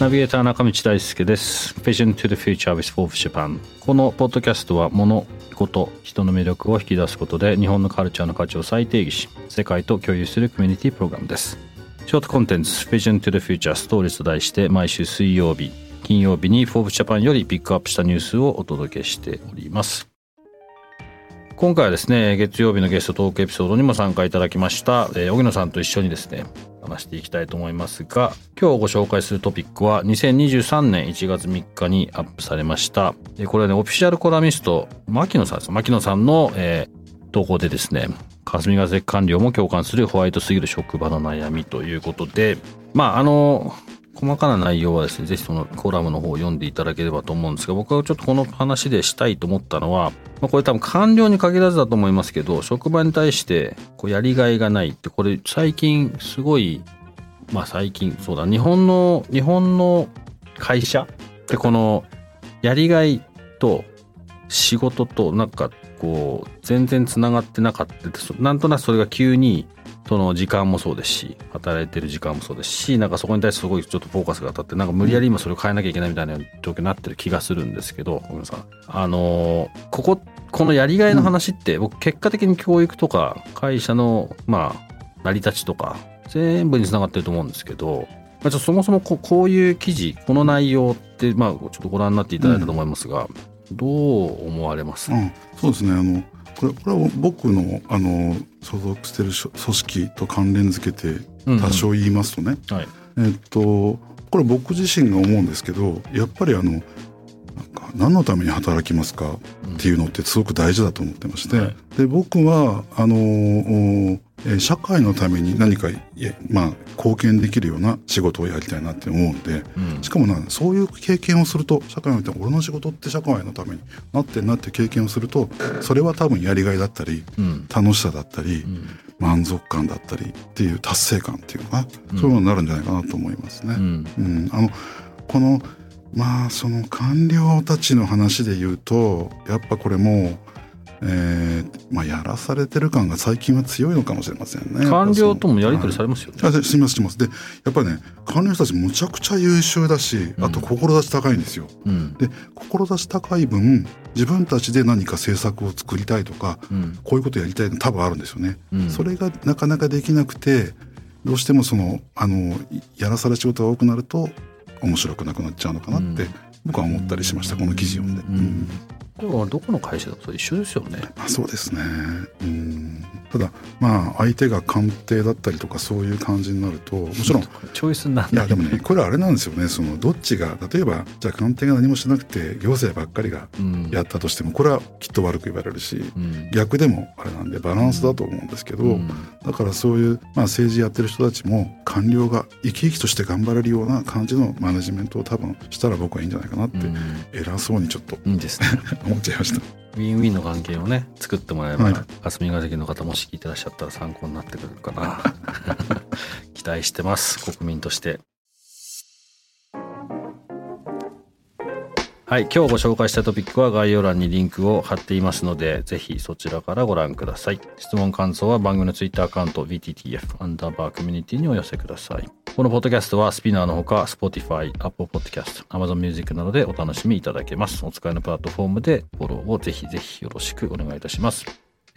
ナビゲーター中道大輔です。Vision to the Future with Forbes Japan このポッドキャストは物事人の魅力を引き出すことで日本のカルチャーの価値を再定義し世界と共有するコミュニティプログラムです。ショートコンテンツ Vision to the Future Stories と題して毎週水曜日金曜日に Forbes Japan よりピックアップしたニュースをお届けしております。今回はですね月曜日のゲストトークエピソードにも参加いただきました、えー、荻野さんと一緒にですね話していきたいと思いますが今日ご紹介するトピックは2023年1月3日にアップされました。これはねオフィシャルコラミスト牧野さんです。牧野さんの、えー、投稿でですね霞が関官僚も共感するホワイトすぎる職場の悩みということでまああの細かな内容はですね、ぜひそのコラムの方を読んでいただければと思うんですが、僕はちょっとこの話でしたいと思ったのは、まあ、これ多分官僚に限らずだと思いますけど、職場に対してこうやりがいがないって、これ最近すごい、まあ最近、そうだ、日本の、日本の会社ってこのやりがいと仕事となんかこう全然つながってなかったなんとなくそれが急にその時間もそうですし働いてる時間もそうですしなんかそこに対してすごいちょっとフォーカスが当たってなんか無理やり今それを変えなきゃいけないみたいな状況になってる気がするんですけどごめんなさい。あのこここのやりがいの話って僕結果的に教育とか会社のまあ成り立ちとか全部につながってると思うんですけどまあ、そもそもここういう記事この内容って、まあ、ちょっとご覧になっていただいたと思いますが、うん、どう思われます、うん、そうですね。あのこれこれは僕のあの所属してる組織と関連づけて多少言いますとね、うんうんはい、えっとこれ僕自身が思うんですけどやっぱりあのなんか何のために働きますかっていうのってすごく大事だと思ってまして、うんはい、で僕はあの社会のために何か、まあ、貢献できるような仕事をやりたいなって思うんで、うん、しかもなそういう経験をすると社会のため俺の仕事って社会のためになってんなって経験をするとそれは多分やりがいだったり、うん、楽しさだったり、うん、満足感だったりっていう達成感っていうのが、そういうものになるんじゃないかなと思いますね。うん。あのこのまあその官僚たちの話で言うとやっぱこれもうえーまあ、やらされてる感が最近は強いのかもしれませんね。官僚ともやり取りされますよね。はい、しますします。でやっぱりね官僚たちむちゃくちゃ優秀だしあと志高いんですよ。うん、で志高い分自分たちで何か政策を作りたいとか、うん、こういうことやりたいの多分あるんですよね。うん、それがなかなかできなくてどうしてもそのあのやらされ仕事が多くなると面白くなくなっちゃうのかなって、僕は思ったりしましたこの記事を読んで。うんこれどこの会社だと一緒ですよね。まあ、そうですね。うん。ただまあ相手が官邸だったりとかそういう感じになるともちろん。チョイスなんいやでもねこれあれなんですよね。そのどっちが例えばじゃあ官邸が何もしなくて行政ばっかりがやったとしても、これはきっと悪く言われるし、うん、逆でもあれなんでバランスだと思うんですけど、うん、だからそういう、まあ、政治やってる人たちも官僚が生き生きとして頑張れるような感じのマネジメントを多分したら僕はいいんじゃないかなって、偉そうにちょっといいですね 思っちゃいました。ウィンウィンの関係をね作ってもらえば、はい、霞が関の方もし聞いてらっしゃったら参考になってくるかな。期待してます。国民としてはい今日ご紹介したトピックは概要欄にリンクを貼っていますのでぜひそちらからご覧ください質問感想は番組のツイッターアカウント VTTF アンダーバーコミュニティにお寄せくださいこのポッドキャストはスピナーのほか Spotify、Apple Podcast、Amazon Music などでお楽しみいただけますお使いのプラットフォームでフォローをぜひぜひよろしくお願いいたします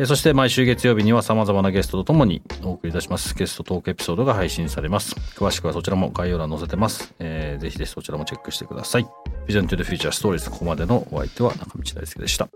そして毎週月曜日には様々なゲストとともにお送りいたします。ゲストトークエピソードが配信されます。詳しくはそちらも概要欄載せてます。えー、ぜひぜひそちらもチェックしてください。Vision to the Future Stories ここまでのお相手は中道大輔でした。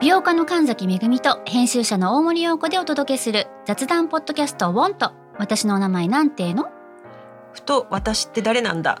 美容家の神崎恵と編集者の大森洋子でお届けする雑談ポッドキャストウォンと私のお名前なんての？ふと私って誰なんだ？